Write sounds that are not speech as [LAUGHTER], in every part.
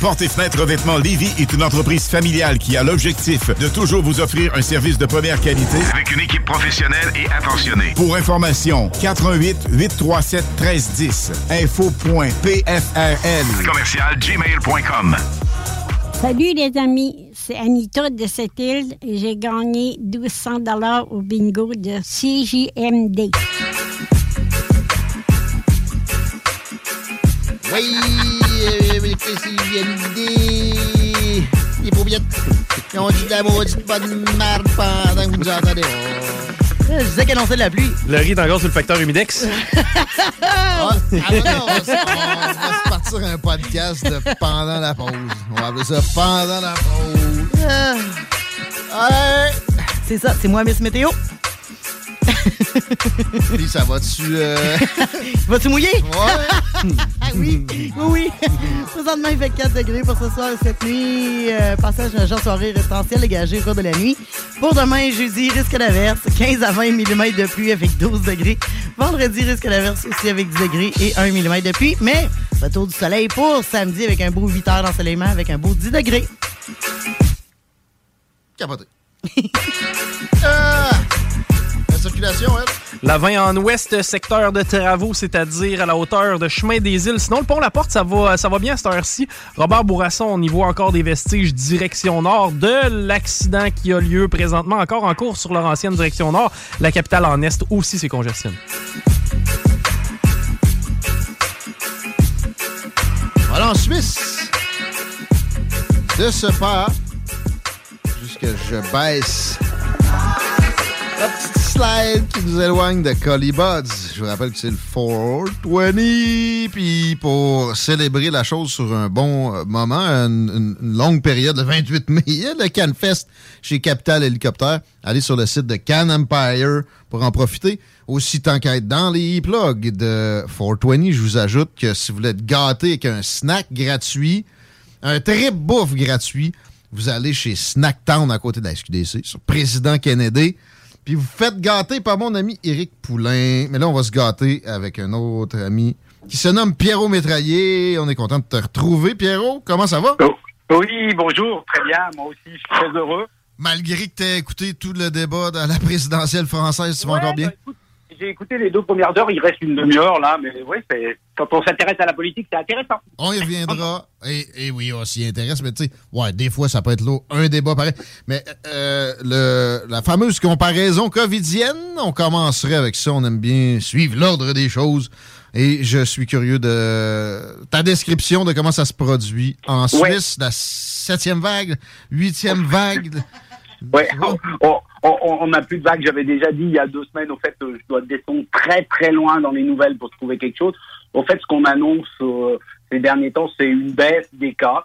Porte et fenêtre revêtement Lévis est une entreprise familiale qui a l'objectif de toujours vous offrir un service de première qualité avec une équipe professionnelle et attentionnée. Pour information, 88 837 1310 info.pfrl commercial gmail.com. Salut les amis, c'est Anita de cette île et j'ai gagné 1200 dollars au bingo de CJMD. Oui, les. Les pauviettes. Ils ont dit de la maudite bonne merde pendant que vous nous entendez. Oh. Je disais qu'annonçait de la pluie. Le riz est encore sur le facteur humidex. [LAUGHS] Ah, là, on va, se, on va se partir un podcast de pendant la pause. On va appeler ça pendant la pause. Ah. Ouais. C'est ça, c'est moi, Miss Météo. [LAUGHS] Puis ça va-tu... Euh... [LAUGHS] Vas-tu mouiller? Ouais. [LAUGHS] Ah oui, oui, oui. Présentement, il fait 4 degrés pour ce soir et cette nuit. Euh, passage à genre soirée résidentielle dégagée au cours de la nuit. Pour demain, jeudi, risque d'averse. 15 à 20 mm de pluie avec 12 degrés. Vendredi, risque d'averse aussi avec 10 degrés et 1 mm de pluie. Mais retour du soleil pour samedi avec un beau 8 heures d'ensoleillement avec un beau 10 degrés. Capoté. ah! Circulation, elle? La 20 en ouest, secteur de travaux, c'est-à-dire à la hauteur de Chemin des Îles. Sinon, le pont La Porte, ça va, ça va bien à cette heure-ci. Robert Bourasson, on y voit encore des vestiges direction nord de l'accident qui a lieu présentement encore en cours sur leur ancienne direction nord. La capitale en est aussi, c'est congestionné. Voilà en Suisse. De ce pas, jusque je baisse qui nous éloigne de Collie Buds. Je vous rappelle que c'est le 420. Puis pour célébrer la chose sur un bon euh, moment, une longue période, le 28 mai, il y a le CanFest chez Capital Hélicoptère. Allez sur le site de Can Empire pour en profiter. Aussi, tant qu'à être dans les e-plugs de 420, je vous ajoute que si vous voulez être gâté avec un snack gratuit, un trip bouffe gratuit, vous allez chez Snacktown à côté de la SQDC, sur Président Kennedy. Puis vous faites gâter par mon ami Éric Poulain. Mais là, on va se gâter avec un autre ami qui se nomme Pierrot Métraillé. On est content de te retrouver. Pierrot, comment ça va? Oui, bonjour, très bien. Moi aussi, je suis très heureux. Malgré que tu aies écouté tout le débat dans la présidentielle française, tu vas encore bien? J'ai écouté les deux premières heures, il reste une demi-heure là, mais oui, quand on s'intéresse à la politique, c'est intéressant. On y reviendra. Et, et oui, on s'y intéresse, mais tu sais, ouais, des fois, ça peut être là, un débat pareil. Mais euh, le, la fameuse comparaison covidienne, on commencerait avec ça. On aime bien suivre l'ordre des choses. Et je suis curieux de ta description de comment ça se produit en Ouais. Suisse, la septième vague, huitième vague. Ouais, on- on n'a plus de vagues. J'avais déjà dit il y a deux semaines, au fait, euh, je dois descendre très très loin dans les nouvelles pour trouver quelque chose. Au fait, ce qu'on annonce euh, ces derniers temps, c'est une baisse des cas.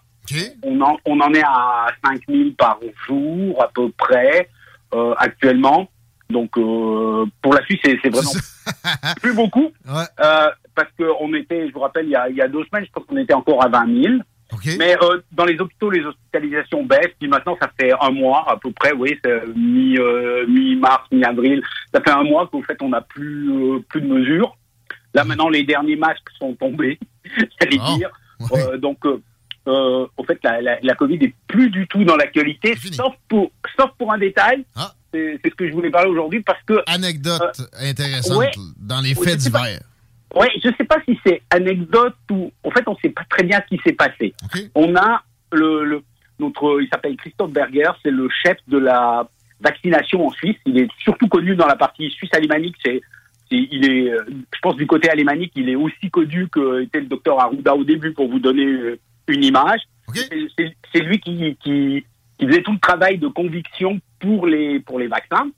On, en, on en est à 5000 par jour à peu près euh, actuellement. Donc euh, pour la Suisse, c'est vraiment [LAUGHS] plus beaucoup. Euh, parce qu'on était, je vous rappelle, il y a, il y a deux semaines, je pense qu'on était encore à 20 000. Mais euh, dans les hôpitaux, les hospitalisations baissent. Puis maintenant, ça fait un mois à peu près, oui, c'est mi, euh, mi-mars, mi-avril. Ça fait un mois qu'au fait, on n'a plus, euh, plus de mesures. Là, maintenant, les derniers masques sont tombés, [LAUGHS] j'allais Ah, dire. Euh, donc, euh, euh, au fait, la, la, la Covid est plus du tout dans l'actualité, sauf pour, sauf pour un détail. C'est c'est ce que je voulais parler aujourd'hui parce que... Anecdote intéressante ouais. dans les faits divers. Oui, je sais pas si c'est anecdote ou en fait on sait pas très bien ce qui s'est passé. On a le, le notre il s'appelle Christophe Berger, c'est le chef de la vaccination en Suisse. Il est surtout connu dans la partie suisse alémanique. C'est il est euh, je pense du côté alémanique, il est aussi connu que était le docteur Arruda au début pour vous donner euh, une image. C'est lui qui, qui qui faisait tout le travail de conviction pour les pour les vaccins.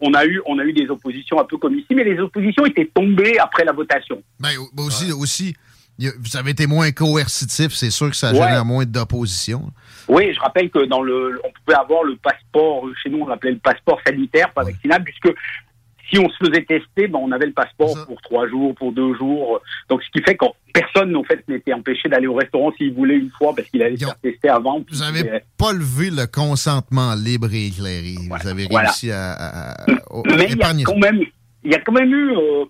On a eu on a eu des oppositions un peu comme ici, mais les oppositions étaient tombées après la votation. Ben, au- ben aussi, aussi vous avez été moins coercitif, c'est sûr que ça Ouais. génère moins d'opposition. Oui, je rappelle que dans le, on pouvait avoir le passeport, chez nous on l'appelait le passeport sanitaire, pas vaccinable, puisque si on se faisait tester, ben, on avait le passeport pour trois jours, pour deux jours. Donc, ce qui fait que personne, en fait, n'était empêché d'aller au restaurant s'il voulait une fois parce qu'il allait se faire tester avant. Vous n'avez pas levé le consentement libre et éclairé. vous avez réussi à, à- à- à Mais il y a quand même, il y a quand même eu euh,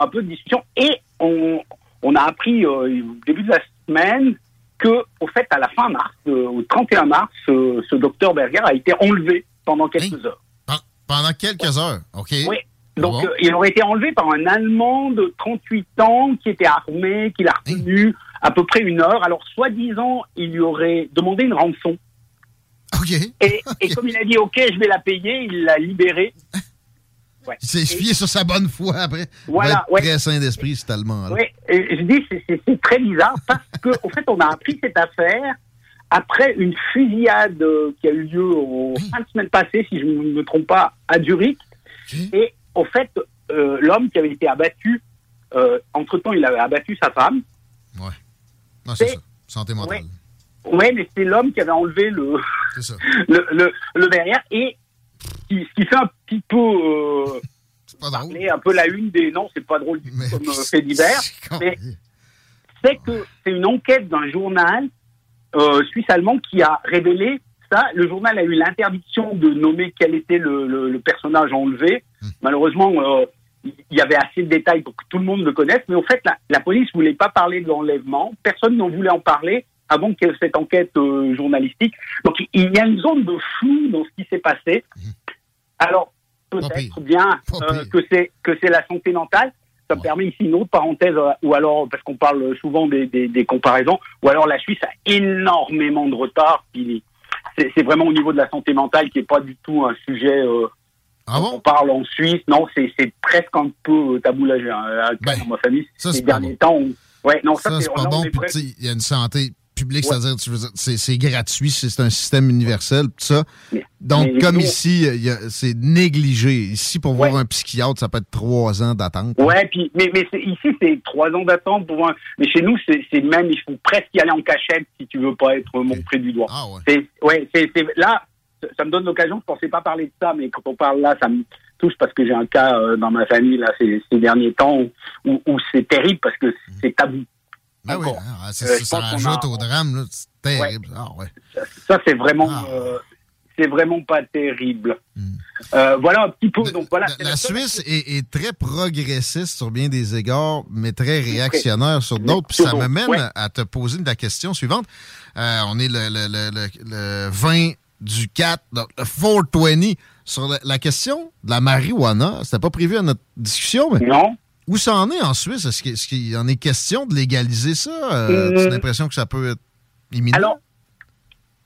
un peu de discussion et on, on a appris euh, au début de la semaine que, au fait, à la fin mars, euh, au 31 mars, ce, ce docteur Berger a été enlevé pendant quelques heures. Pendant quelques heures, OK? Oui. Donc, bon? euh, il aurait été enlevé par un Allemand de 38 ans qui était armé, qui l'a retenu à peu près une heure. Alors, soi-disant, il lui aurait demandé une rançon. Et, et comme il a dit, OK, je vais la payer, il l'a libéré. [LAUGHS] Ouais. Il s'est fié sur sa bonne foi après. Voilà, ouais. Très sain d'esprit, cet Allemand-là. Oui, je dis, c'est- très bizarre parce que, au fait, on a appris cette affaire après une fusillade euh, qui a eu lieu au fin de semaine passée, si je ne me trompe pas, à Zurich. Et, au fait, euh, l'homme qui avait été abattu, euh, entre-temps, il avait abattu sa femme. Non, c'est ça. Santé mentale. Oui, mais c'est l'homme qui avait enlevé le, ça. [LAUGHS] le, le, le derrière et qui, ce qui fait un petit peu euh, parler un peu la une des non c'est pas drôle du tout comme euh, [LAUGHS] fait divers mais c'est que c'est une enquête d'un journal euh, suisse allemand qui a révélé ça le journal a eu l'interdiction de nommer quel était le personnage enlevé malheureusement euh, il y avait assez de détails pour que tout le monde le connaisse mais en fait la, la police voulait pas parler de l'enlèvement personne n'en voulait en parler avant qu'il y ait cette enquête euh, journalistique. Donc il y a une zone de flou dans ce qui s'est passé. Alors peut-être bien euh, que c'est que c'est la santé mentale. Ça me permet ici une autre parenthèse, ou alors parce qu'on parle souvent des, des, des comparaisons, ou alors la Suisse a énormément de retard. C'est vraiment au niveau de la santé mentale qui est pas du tout un sujet. Euh, on parle en Suisse, non, c'est presque un peu taboulagé. Hein, cas dans ma famille, ça, ces c'est pas derniers temps, on- ouais, non, ça, Ça, c'est pas bon. Puis, il y a une santé publique, Ouais. c'est-à-dire, c'est gratuit, c'est un système universel, tout ça. Donc, mais comme ici, c'est négligé. Ici, pour voir un psychiatre, ça peut être trois ans d'attente. Ouais, puis mais mais ici c'est trois ans d'attente pour un. Mais chez nous c'est même il faut presque y aller en cachette si tu veux pas être montré du doigt. Ah ouais. Ouais c'est là ça- me donne l'occasion. Je pensais pas parler de ça, mais quand on parle là, ça me touche parce que j'ai un cas euh, dans ma famille là ces, ces derniers temps où, où, où c'est terrible parce que c'est tabou. Ben oui, Encore. ah, Euh, je ça qu'on rajoute a- au drame. C'est terrible. Ah ouais. Ça c'est vraiment euh, c'est vraiment pas terrible. Euh, voilà un petit peu. Donc voilà. c'est La Suisse est, est très progressiste sur bien des égards, mais très réactionnaire sur d'autres. Puis ça me d'autres, mène ouais. à te poser la question suivante. Euh, on est le, le- le 20 du 4, donc le 420, sur la, la question de la marijuana. C'était pas prévu à notre discussion, mais. Non. Où ça en est en Suisse? Est-ce qu'il qu'il en est question de légaliser ça? Euh, Hum. As-tu l'impression que ça peut être imminent? Alors,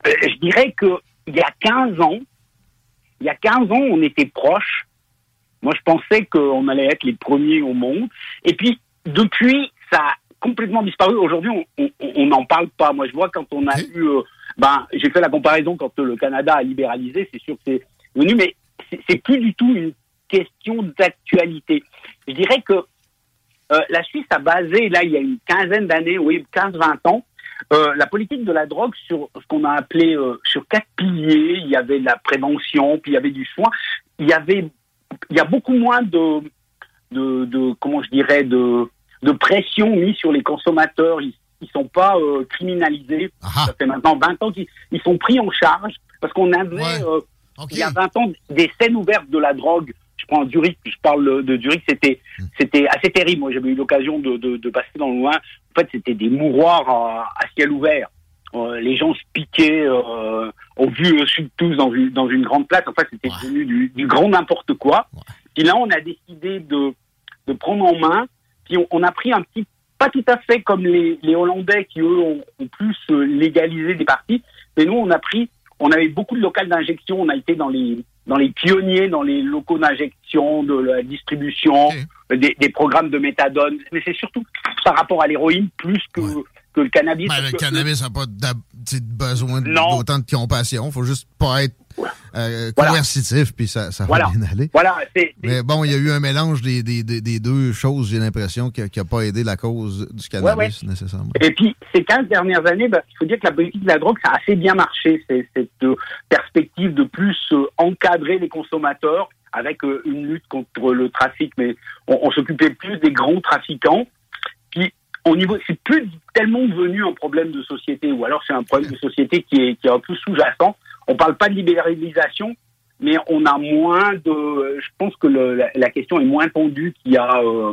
euh, je dirais que il y a 15 ans, il y a 15 ans, on était proches. Moi, je pensais qu'on allait être les premiers au monde. Et puis, depuis, ça a complètement disparu. Aujourd'hui, on- n'en parle pas. Moi, je vois quand on a eu... ben, j'ai fait la comparaison quand le Canada a libéralisé. C'est sûr que c'est venu, mais c'est plus du tout une question d'actualité. Je dirais que euh, la Suisse a basé, là, il y a une quinzaine d'années, oui, 15-20 ans, euh, la politique de la drogue sur ce qu'on a appelé euh, sur quatre piliers. Il y avait de la prévention, puis il y avait du soin. Il y avait, il y a beaucoup moins de, de, de comment je dirais, de de pression mise sur les consommateurs. Ils, ils sont pas euh, criminalisés. Ça fait maintenant 20 ans qu'ils ils sont pris en charge parce qu'on avait euh, il y a 20 ans des scènes ouvertes de la drogue. Je prends Zurich, je parle de Zurich, c'était c'était assez terrible. Moi, j'avais eu l'occasion de, de, de passer dans le loin. En fait, c'était des mouroirs à, à ciel ouvert. Euh, les gens se piquaient euh, au vu sud tous dans une, dans une grande place. En fait, c'était devenu du, du grand n'importe quoi. Puis là, on a décidé de, de prendre en main. Puis on, on a pris un petit, pas tout à fait comme les, les Hollandais qui eux ont, ont plus euh, légalisé des parties, mais nous on a pris, on avait beaucoup de locales d'injection. On a été dans les dans les pionniers, dans les locaux d'injection, de la distribution, des, des programmes de méthadone. Mais c'est surtout par rapport à l'héroïne plus que que le cannabis. Ben, le que- cannabis n'a pas besoin d'autant de compassion. faut juste pas être euh, coercitif, puis ça, ça Voilà. va bien aller. Voilà, Mais bon, il y a eu un mélange des, des, des, des deux choses, j'ai l'impression, qui n'a pas aidé la cause du cannabis, nécessairement. Et puis, ces 15 dernières années, il faut dire que la politique de la drogue, ça a assez bien marché. C'est cette euh, perspective de plus euh, encadrer les consommateurs avec euh, une lutte contre le trafic. Mais on, on s'occupait plus des grands trafiquants. Puis, au niveau, c'est plus tellement devenu un problème de société, ou alors c'est un problème de société qui est, qui est un peu sous-jacent. On parle pas de libéralisation, mais on a moins de. Je pense que le- la, la question est moins tendue qu'il y a. euh,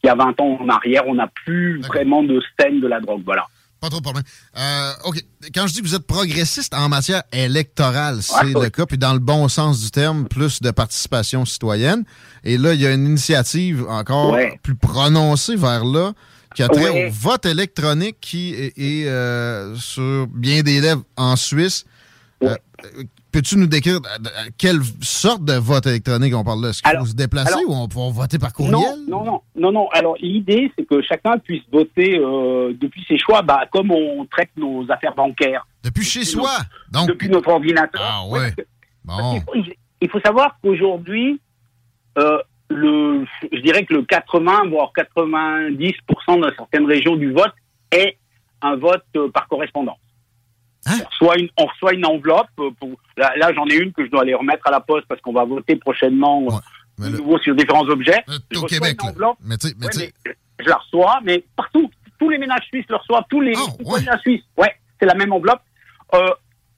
qu'il y a 20 ans en arrière, on n'a plus vraiment de scène de la drogue. Voilà. Pas trop de problème. Euh, OK. Quand je dis que vous êtes progressiste en matière électorale, c'est Ouais, le cas, puis dans le bon sens du terme, plus de participation citoyenne. Et là, il y a une initiative encore Ouais. plus prononcée vers là, qui a trait Ouais. au vote électronique qui est, est, euh, sur bien des lèvres en Suisse. Peux-tu nous décrire euh, euh, quelle sorte de vote électronique on parle là? Est-ce qu'il faut se déplacer alors- ou on peut voter par courriel? Non, non, non, non, non. Alors l'idée, c'est que chacun puisse voter euh, depuis ses choix, bah, comme on traite nos affaires bancaires. Depuis chez nos- soi. Donc, depuis notre ordinateur. Ah ouais. Bon. Il faut, il faut savoir qu'aujourd'hui, euh, le, je dirais que le 80 voire 90% dans certaines régions du vote est un vote euh, par correspondance. Hein? On, reçoit une, on reçoit une enveloppe. euh, Pour, là, là, j'en ai une que je dois aller remettre à la poste parce qu'on va voter prochainement euh, de nouveau sur différents objets. Je au Québec, une là. enveloppe. Mais tu sais- mais Ouais, tu sais- mais je la reçois, mais partout, tous les ménages suisses le reçoivent, tous les citoyens de la Suisse. Ouais, c'est la même enveloppe. Euh,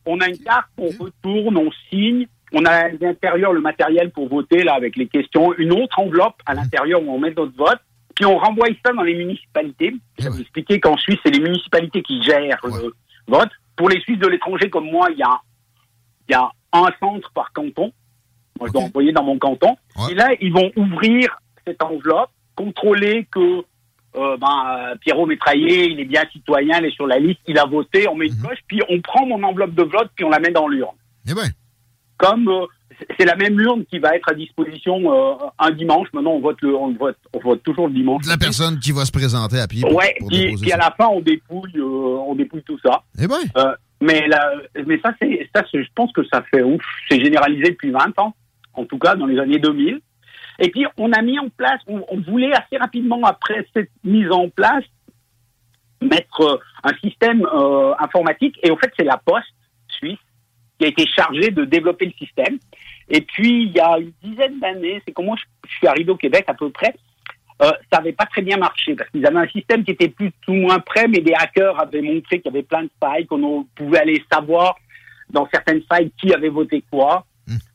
on a une carte, on retourne, on signe. On a à l'intérieur le matériel pour voter là avec les questions. Une autre enveloppe à l'intérieur où on met notre vote. Puis on renvoie ça dans les municipalités. Je vais vous expliquer qu'en Suisse, c'est les municipalités qui gèrent le vote. Pour les Suisses de l'étranger comme moi, il y a, il y a un centre par canton. Moi, je dois envoyer dans mon canton. Et là, ils vont ouvrir cette enveloppe, contrôler que euh, ben, euh, Pierrot Métraillé, il est bien citoyen, il est sur la liste, il a voté, on met une coche, puis on prend mon enveloppe de vote, puis on la met dans l'urne. Eh ben. Comme euh, c'est- la même urne qui va être à disposition euh, un dimanche. Maintenant, on vote, le, on vote, on vote toujours le dimanche. La personne qui va se présenter à pied pour, Ouais, pour à la fin, on dépouille, euh, on dépouille tout ça. Eh ben. Euh, mais là, mais ça, c'est, ça, je pense que ça fait ouf. C'est généralisé depuis 20 ans, en tout cas dans les années 2000. Et puis, on a mis en place, on, on voulait assez rapidement après cette mise en place mettre un système informatique. Et au fait, c'est la Poste qui a été chargée de développer le système. Et puis, il y a une dizaine d'années, c'est comment je suis arrivé au Québec à peu près, euh, ça n'avait pas très bien marché parce qu'ils avaient un système qui était plus ou moins prêt, mais des hackers avaient montré qu'il y avait plein de failles, qu'on pouvait aller savoir dans certaines failles qui avait voté quoi.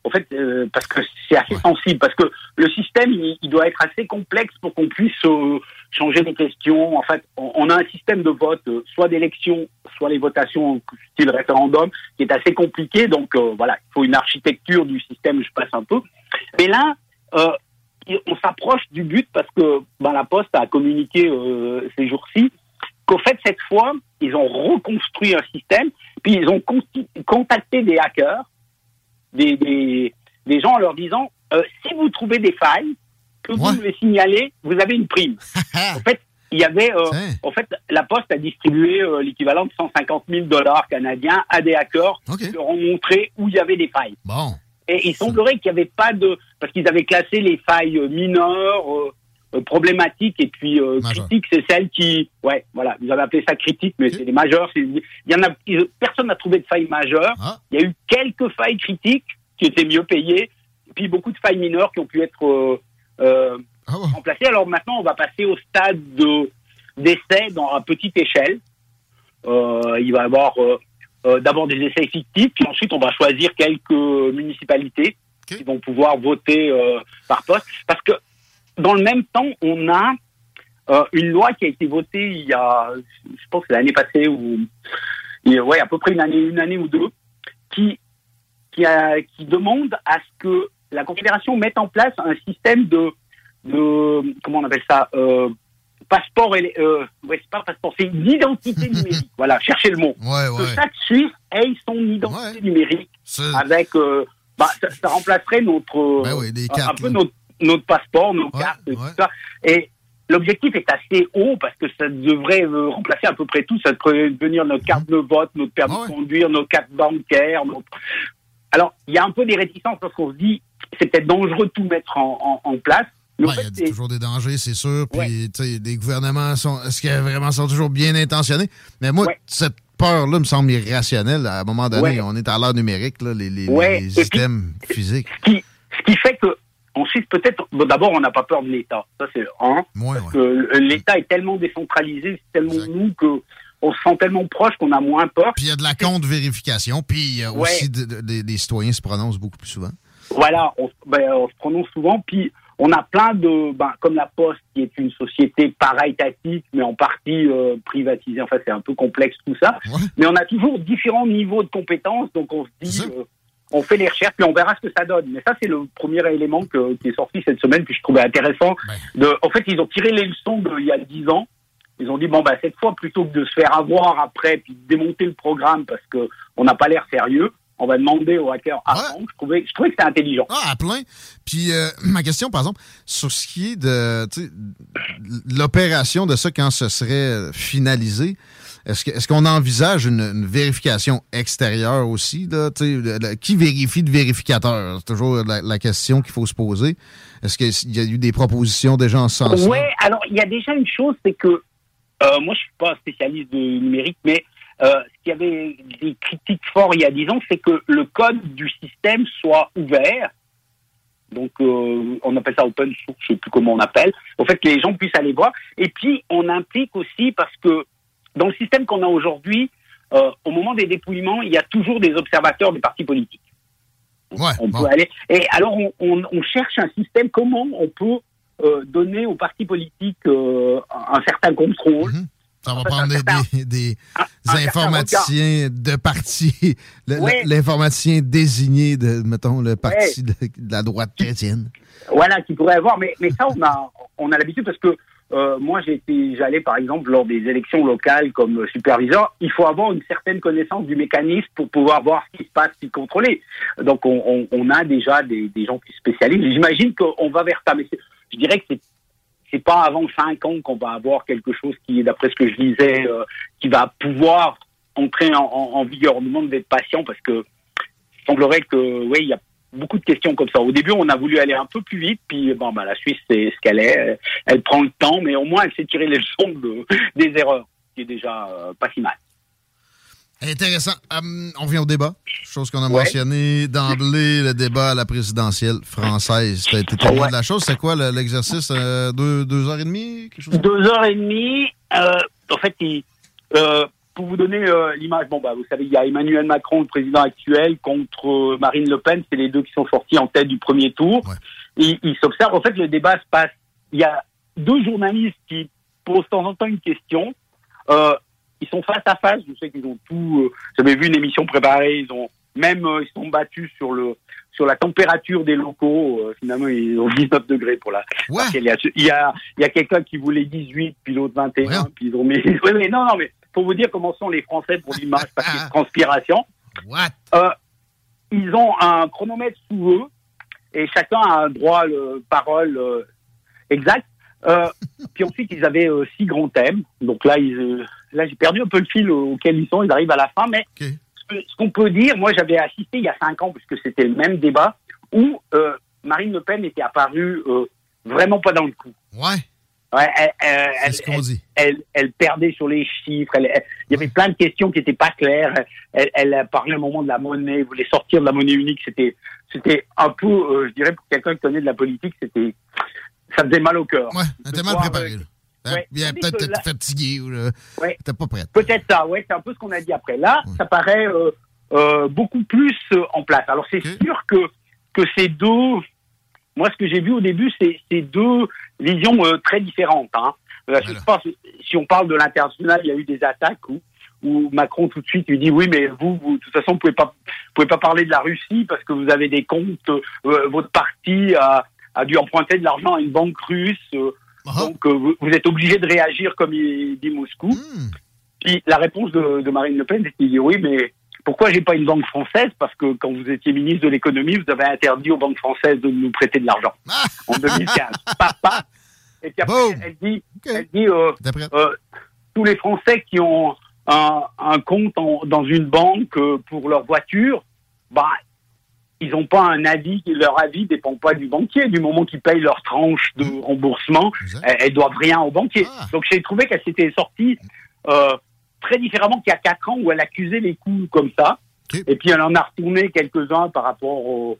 En fait, euh, parce que c'est assez sensible, parce que le système, il, il doit être assez complexe pour qu'on puisse euh, changer des questions. En fait, on, on a un système de vote, euh, soit d'élection, soit les votations style référendum, qui est assez compliqué. Donc voilà, il faut une architecture du système, je passe un peu. Mais là, on s'approche du but parce que ben, la Poste a communiqué ces jours-ci qu'au fait, cette fois, ils ont reconstruit un système, puis ils ont contacté des hackers, des, des, des gens en leur disant euh, si vous trouvez des failles, que vous les signalez, vous avez une prime. [LAUGHS] en fait, il y avait, euh, en fait, la Poste a distribué euh, l'équivalent de 150 000 dollars canadiens à des hackers qui leur ont montré où il y avait des failles. Bon. Et il semblerait qu'il n'y avait pas de... Parce qu'ils avaient classé les failles mineures, euh, problématiques, et puis euh, critiques, c'est celles qui... Ouais, voilà, vous avez appelé ça critique, mais c'est les majeures. c'est- Il y en a... Personne n'a trouvé de failles majeures. Il y a eu quelques failles critiques qui étaient mieux payées, et puis beaucoup de failles mineures qui ont pu être... euh, Ah remplacer. Alors maintenant, on va passer au stade de d'essai dans à petite échelle. Euh, il va y avoir euh, euh, d'abord des essais fictifs, puis ensuite on va choisir quelques municipalités qui vont pouvoir voter par poste. Parce que dans le même temps, on a euh, une loi qui a été votée il y a, je pense l'année passée ou ouais à peu près une année, une année ou deux, qui qui, a, qui demande à ce que la Confédération mette en place un système de, de comment on appelle ça, euh, passeport, et, euh, ouais, c'est pas passeport, c'est une identité [LAUGHS] numérique. Voilà, cherchez le mot. Que chaque Suisse ait son identité numérique avec, bah, ça, ça remplacerait notre, euh, un- un cartes, peu notre, notre passeport, nos cartes, tout ça. Et L'objectif est assez haut parce que ça devrait euh, remplacer à peu près tout. Ça devrait devenir notre carte de vote, notre permis de conduire, nos cartes bancaires. notre- Alors, il y a un peu des réticences parce qu'on se dit c'est peut-être dangereux de tout mettre en, en- en place. Ouais, il y a toujours des dangers, c'est sûr. Puis, tu sais, les gouvernements sont. Est-ce qu'ils vraiment sont toujours bien intentionnés? Mais moi, cette peur-là me semble irrationnelle. À un moment donné, Ouais. on est à l'ère numérique, là, les, les- Ouais, les et puis- systèmes physiques. ce qui, ce qui fait que ensuite peut-être bon, d'abord on n'a pas peur de l'État. Ça c'est un. Parce que l'État est tellement décentralisé c'est tellement nous que on se sent tellement proche qu'on a moins peur. Puis il y a de la compte vérification, puis il y a Ouais. aussi de- de- des- des citoyens se prononcent beaucoup plus souvent. voilà on, se- ben, on se prononce souvent puis on a plein de ben, comme la Poste qui est une société para-étatique mais en partie euh, privatisée. Enfin c'est un peu complexe tout ça. Mais on a toujours différents niveaux de compétences donc on se dit euh, on fait les recherches, puis on verra ce que ça donne. Mais ça, c'est le premier élément que- qui est sorti cette semaine, puis je trouvais intéressant. De, en fait, ils ont tiré les leçons d'il y a dix ans. Ils ont dit, bon, bah, cette fois, plutôt que de se faire avoir après, puis de démonter le programme parce que on n'a pas l'air sérieux, on va demander aux hackers avant. Je trouvais, je trouvais que c'était intelligent. Ah, à plein. Puis euh, [CLEARS THROAT] ma question, par exemple, sur ce qui est de l'opération de ça quand ce serait finalisé, est-ce que- est-ce qu'on envisage une, vérification extérieure aussi? Là, le- le- qui vérifie de vérificateur? C'est toujours la, question qu'il faut se poser. Est-ce qu'il y a eu des propositions déjà en ce sens Ouais, alors il y a déjà une chose, c'est que euh, moi je suis pas spécialiste de numérique, mais euh, ce qui y avait des critiques fortes il y a dix ans, c'est que le code du système soit ouvert. Donc euh, on appelle ça open source, je sais plus comment on appelle. Au fait que les gens puissent aller voir. Et puis on implique aussi parce que dans le système qu'on a aujourd'hui, euh, au moment des dépouillements, il y a toujours des observateurs des partis politiques. on peut aller. Et alors, on, on- on cherche un système. Comment on peut euh, donner aux partis politiques euh, un certain contrôle? Ça va En fait, prendre un des, certain- des- des un certain informaticiens de parti, Ouais. l'informaticien désigné de, mettons, le parti de, de la droite chrétienne. Voilà, qui pourrait avoir. Mais, mais ça, on a, on a l'habitude parce que euh, moi, j'allais par exemple lors des élections locales comme superviseur. Il faut avoir une certaine connaissance du mécanisme pour pouvoir voir ce qui se passe, puis contrôler. Donc, on, a déjà des, gens qui se spécialisent. J'imagine qu'on va vers ça, mais je dirais que c'est c'est pas avant cinq ans qu'on va avoir quelque chose qui, d'après ce que je disais, euh, qui va pouvoir entrer en, en, en vigueur. On demande d'être patient parce que il semblerait que, oui, il y a beaucoup de questions comme ça. Au début, on a voulu aller un peu plus vite, puis bon, bah, la Suisse, c'est ce qu'elle est. Elle, prend le temps, mais au moins, elle sait tirer les [LAUGHS] leçons de, des erreurs, ce qui est déjà euh, pas si mal. Intéressant. Hum, on vient au débat. Chose qu'on a Ouais. mentionné d'emblée, le débat à la présidentielle française. T'as été témoin de la chose. C'est quoi le- l'exercice? euh, deux, deux heures et demie? Quelque chose Deux heures et demie. euh, en fait, il- pour vous donner euh, l'image, bon bah vous savez, il y a Emmanuel Macron, le président actuel, contre euh, Marine Le Pen. C'est les deux qui sont sortis en tête du premier tour. Ils ils s'observent. En fait, le débat se passe. Il y a deux journalistes qui posent de temps en temps une question. Euh, ils sont face à face. Je sais qu'ils ont tout. euh, J'avais vu une émission préparée. Ils ont même euh, ils sont battus sur le sur la température des locaux. Euh, finalement, ils ont 19 degrés pour la. y a il y a, il y a quelqu'un qui voulait 18, puis l'autre 21, puis ils ont mis. [LAUGHS] Oui, mais non, non, mais pour vous dire comment sont les Français pour l'image, parce qu'il y a une transpiration. Euh, ils ont un chronomètre sous eux et chacun a un droit de parole euh, exact. Euh, puis ensuite, ils avaient euh, six grands thèmes. Donc là, ils, là, j'ai perdu un peu le fil auquel ils sont. Ils arrivent à la fin, mais ce qu'on peut dire, moi, j'avais assisté il y a cinq ans, puisque c'était le même débat, où Marine Le Pen était apparue vraiment pas dans le coup. Ouais. Ouais, elle, elle, elle, elle- elle- elle perdait sur les chiffres. elle- elle- il y avait plein de questions qui n'étaient pas claires. Elle, elle parlé un moment de la monnaie, elle voulait sortir de la monnaie unique. C'était, c'était un peu, euh, je dirais, pour quelqu'un qui connaît de la politique, c'était, ça faisait mal au cœur. Ouais, t'étais mal préparé. Là. Hein? Ouais. Bien, peut-être que t'étais là- fatigué ou Ouais. t'étais pas prête. Peut-être ça, ouais, c'est un peu ce qu'on a dit après. Là, ça paraît euh, euh, beaucoup plus euh, en place. Alors c'est sûr que que ces deux, moi ce que j'ai vu au début, c'est deux visions euh, très différentes. Hein. Euh, je pense, si on parle de l'international, il y a eu des attaques où, où Macron tout de suite lui dit oui, mais vous, vous de toute façon, vous pouvez pas, vous pouvez pas parler de la Russie parce que vous avez des comptes, euh, votre parti a, a dû emprunter de l'argent à une banque russe. euh, donc, euh, vous, vous êtes obligé de réagir comme il dit Moscou. Puis la réponse de, de Marine Le Pen, c'est qu'il dit oui, mais pourquoi j'ai pas une banque française? Parce que quand vous étiez ministre de l'économie, vous avez interdit aux banques françaises de nous prêter de l'argent. En 2015. Paf, paf. Et puis après, elle dit, elle dit euh, euh, tous les Français qui ont un, un compte en- dans une banque euh, pour leur voiture, bah ils n'ont pas un avis, leur avis dépend pas du banquier. Du moment qu'ils payent leur tranche de remboursement, elles, elles doivent rien au banquier. Donc j'ai trouvé qu'elle s'était sortie euh, très différemment qu'il y a quatre ans où elle accusait les coups comme ça. Et puis elle en a retourné quelques-uns par rapport au,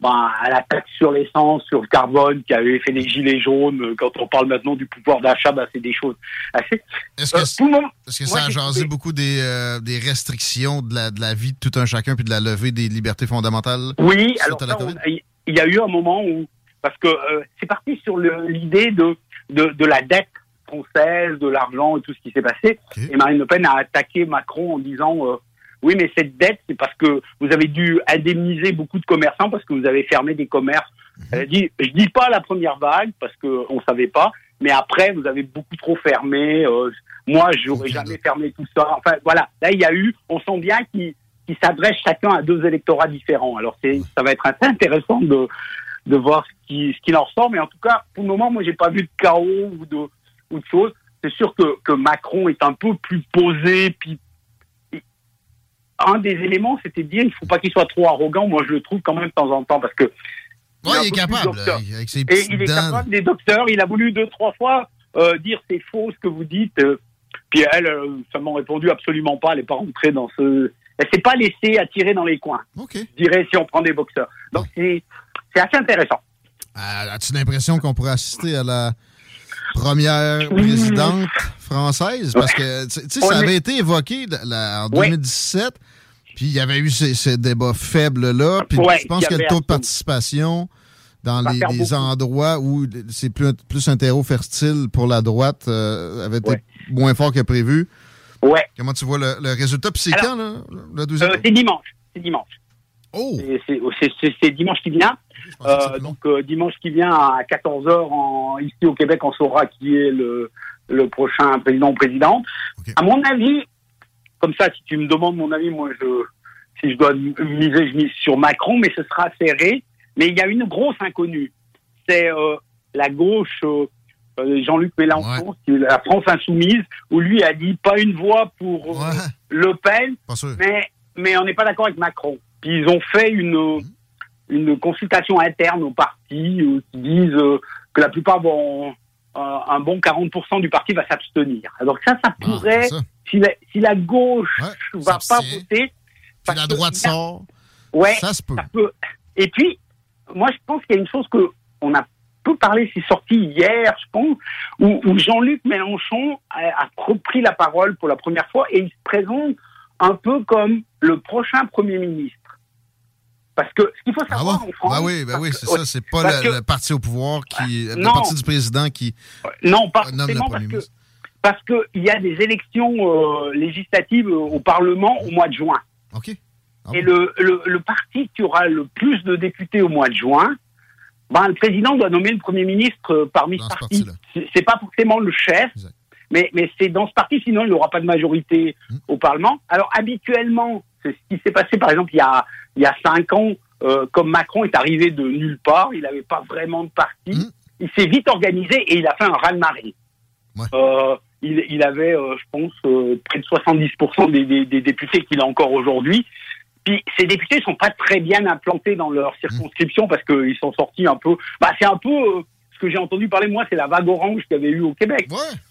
ben, à la taxe sur l'essence, sur le carbone, qui avait fait les gilets jaunes. Quand on parle maintenant du pouvoir d'achat, ben, c'est des choses assez. Est-ce que, Euh, tout le monde- est-ce que ça a jasé beaucoup des, euh, des restrictions de la, de la vie de tout un chacun puis de la levée des libertés fondamentales? Oui, alors il y a eu un moment où, parce que euh, c'est parti sur le- l'idée de, de, de la dette française, de l'argent et tout ce qui s'est passé. Et Marine Le Pen a attaqué Macron en disant euh, oui, mais cette dette, c'est parce que vous avez dû indemniser beaucoup de commerçants parce que vous avez fermé des commerces. Elle a dit, je dis pas la première vague parce que on savait pas, mais après vous avez beaucoup trop fermé. euh, moi, j'aurais jamais fermé tout ça. Enfin, voilà. Là, il y a eu, on sent bien qu'ils qu'ils s'adressent chacun à deux électorats différents. Alors, c'est, ça va être assez intéressant de de voir ce qui ce qu'il en ressort. Mais en tout cas, pour le moment, moi, j'ai pas vu de chaos ou de ou de choses. C'est sûr que que Macron est un peu plus posé, puis un des éléments, c'était de dire il faut pas qu'il soit trop arrogant. Moi, je le trouve quand même de temps en temps parce que Ouais, il est capable, avec ses Et il est capable des docteurs. Il a voulu deux, trois fois euh, dire c'est faux ce que vous dites. euh, puis elle, euh, ça m'a répondu absolument pas. Elle n'est pas rentrée dans ce. Elle s'est pas laissée attirer dans les coins. Je dirais si on prend des boxeurs. Donc c'est c'est assez intéressant. Ah, As-tu l'impression qu'on pourrait assister à la première présidente française? Parce que, tu sais, ça avait été évoqué la- en Ouais. 2017, puis il y avait eu ces, ces débats faibles-là, puis je pense que le taux de participation dans les, les endroits où c'est plus, plus un terreau fertile pour la droite euh, avait été moins fort que prévu. Ouais. Comment tu vois le, le résultat? Puis c'est quand, là, le deuxième? Euh, c'est dimanche. C'est dimanche. Oh! C'est- dimanche qui vient. Euh, donc euh, dimanche qui vient à 14h en, ici au Québec, on saura qui est le, le prochain président ou présidente. À mon avis, comme ça, si tu me demandes mon avis, moi, je, si je dois miser, je mise sur Macron, mais ce sera serré. Mais il y a une grosse inconnue. C'est euh, la gauche, Jean-Luc Mélenchon, qui est la France insoumise, où lui a dit pas une voix pour Le Pen, mais, mais on n'est pas d'accord avec Macron. Puis ils ont fait une, une consultation interne au parti euh, qui disent euh, que la plupart vont, euh, un bon 40% du parti va s'abstenir. Alors ça, ça pourrait, si, la, si la gauche va pas voter, Si la droite sort, ouais, ça se peut. peut. Et puis, moi, je pense qu'il y a une chose que on a peu parlé, c'est sorti hier, je pense, où, où Jean-Luc Mélenchon a, a repris la parole pour la première fois et il se présente un peu comme le prochain Premier ministre. Parce que ce qu'il faut savoir en France... Ah oui, ben oui, c'est ça. C'est pas le, que- le parti au pouvoir qui. Le non. parti du président qui Non, pas nomme le parce que parce que il y a des élections euh, législatives euh, au Parlement au mois de juin. OK. Et le, le, le parti qui aura le plus de députés au mois de juin, ben, le président doit nommer le Premier ministre euh, parmi ce parti. C'est- pas forcément le chef, mais, mais c'est dans ce parti, sinon il n'aura pas de majorité au Parlement. Alors habituellement, c'est ce qui s'est passé par exemple il y a, il y a cinq ans, euh, comme Macron est arrivé de nulle part, il n'avait pas vraiment de parti, il s'est vite organisé et il a fait un raz-de-marée. Euh, il, il avait, euh, je pense, près de 70% des, des, des députés qu'il a encore aujourd'hui. Puis ces députés sont pas très bien implantés dans leur circonscription parce qu'ils sont sortis un peu. Bah c'est un peu ce que j'ai entendu parler moi, c'est la vague orange qu'il y avait eu au Québec,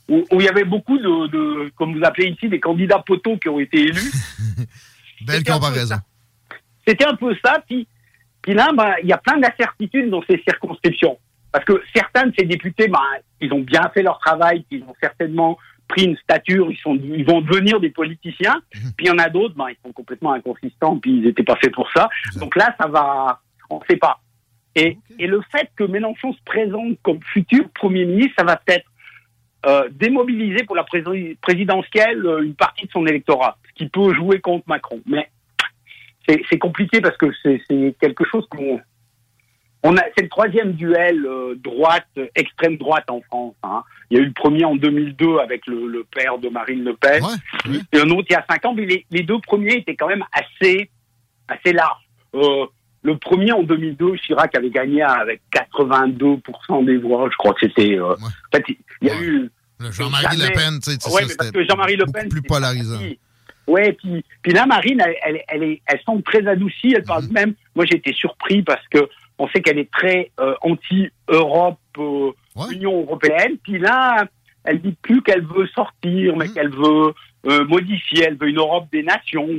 où, où il y avait beaucoup de, de, comme vous appelez ici, des candidats poteaux qui ont été élus. [LAUGHS] Belle comparaison. C'était un peu ça. Puis, puis là, bah, il y a plein d'incertitudes dans ces circonscriptions. parce que certains de ces députés, ben, ils ont bien fait leur travail, ils ont certainement pris une stature, ils sont, ils vont devenir des politiciens. Mhm. Puis il y en a d'autres, ben, ils sont complètement inconsistants, puis ils n'étaient pas faits pour ça. Donc là, ça va, on ne sait pas. Et, et le fait que Mélenchon se présente comme futur Premier ministre, ça va peut-être euh, démobiliser pour la prési- présidentielle euh, une partie de son électorat, qui peut jouer contre Macron. Mais c'est compliqué parce que c'est quelque chose qu'on on a, c'est le troisième duel euh, droite, extrême droite en France. hein. Il y a eu le premier en 2002 avec le, le père de Marine Le Pen, et un autre il y a cinq ans. Mais les, les deux premiers étaient quand même assez, assez larges. Euh, le premier en 2002, Chirac avait gagné avec 82% des voix. Je crois que c'était. euh, En fait, il y a eu. Jean-Marie Le Pen, tu sais, parce que Jean-Marie Le Pen, plus polarisant. parti. Ouais, puis, puis là, Marine, elle, elle, elle, est, elle semble très adoucie. Elle Mhm. parle même. Moi, j'ai été surpris parce que on sait qu'elle est très euh, anti-Europe, euh, Union européenne. Puis là, elle dit plus qu'elle veut sortir, Mhm. mais qu'elle veut euh, modifier. Elle veut une Europe des nations,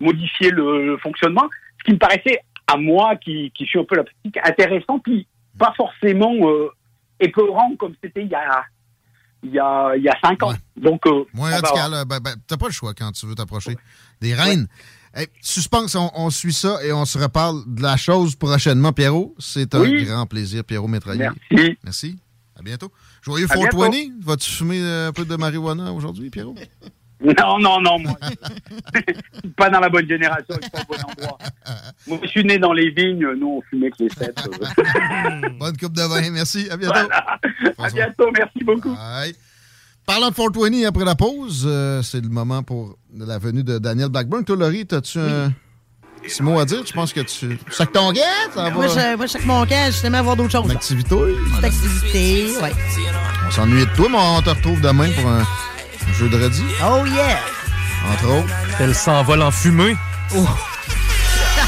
modifier le, le fonctionnement. Ce qui me paraissait à moi, qui, qui suis un peu la politique, intéressant, puis pas forcément euh, épeurant comme c'était il y a il y a il y a cinq ans. Donc euh, Moins on va radical, voir. euh, ben, ben, t'as pas le choix quand tu veux t'approcher des reines. Hey, suspense, on, on suit ça et on se reparle de la chose prochainement. Pierrot, c'est un Oui. grand plaisir. Pierrot Métraillé. Merci. Merci. À bientôt. Joyeux À 420. Vas-tu fumer euh, un peu de marijuana aujourd'hui, Pierrot? [LAUGHS] Non, non, non, moi. je suis [LAUGHS] pas dans la bonne génération, je suis pas au bon endroit. Moi, je suis né dans les vignes, nous, on fumait que les sept. euh. [LAUGHS] Bonne coupe de vin. Merci. À bientôt. Voilà. À bientôt, merci beaucoup. Bye. Parlant de 420 après la pause, euh, c'est le moment pour la venue de Daniel Blackburn. Toi, Laurie, as-tu un petit mot à dire? Tu penses que tu. Sac ton gars? Ça Moi, va? je, moi, je sais que mon camp, avoir d'autres choses. Une activité? Petite activité, ouais. On s'ennuie de toi, mais on te retrouve demain pour un jeu de redis. Oh yeah! Entre autres. Elle s'envole en fumée. Oh.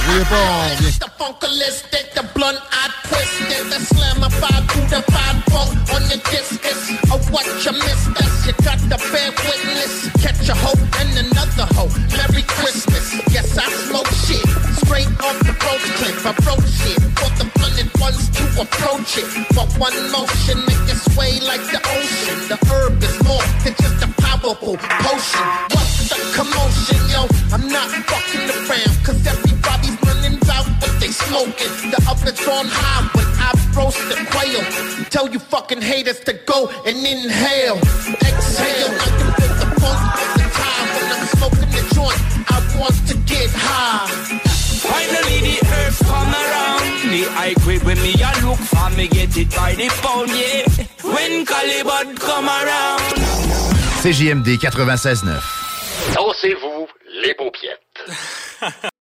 N'oubliez pas, on. The funkalistic, the blunt, I twisted, the slamified, crudified funk on the discus. Oh, what you missed us, you got the bear witness. Catch a hoe and another hoe. Merry Christmas. Yes, I smoke shit. Straight off the roach clip, I broke shit. For the blunted ones to approach it. For one motion, make it sway like the ocean. The herb is more than just a powerful potion. What's the commotion, yo? I'm not fucking around, smoking. The oven's on high when I roast the quail. Tell you fucking haters to go and inhale. Exhale, I can feel the funk all the time when I'm smoking the joint. I want to get high. Finally the earth come around The high grade when me a look for me get it by the pound, yeah When Calibut come around CJMD 96.9. Dansez-vous les paupiètes. [LAUGHS]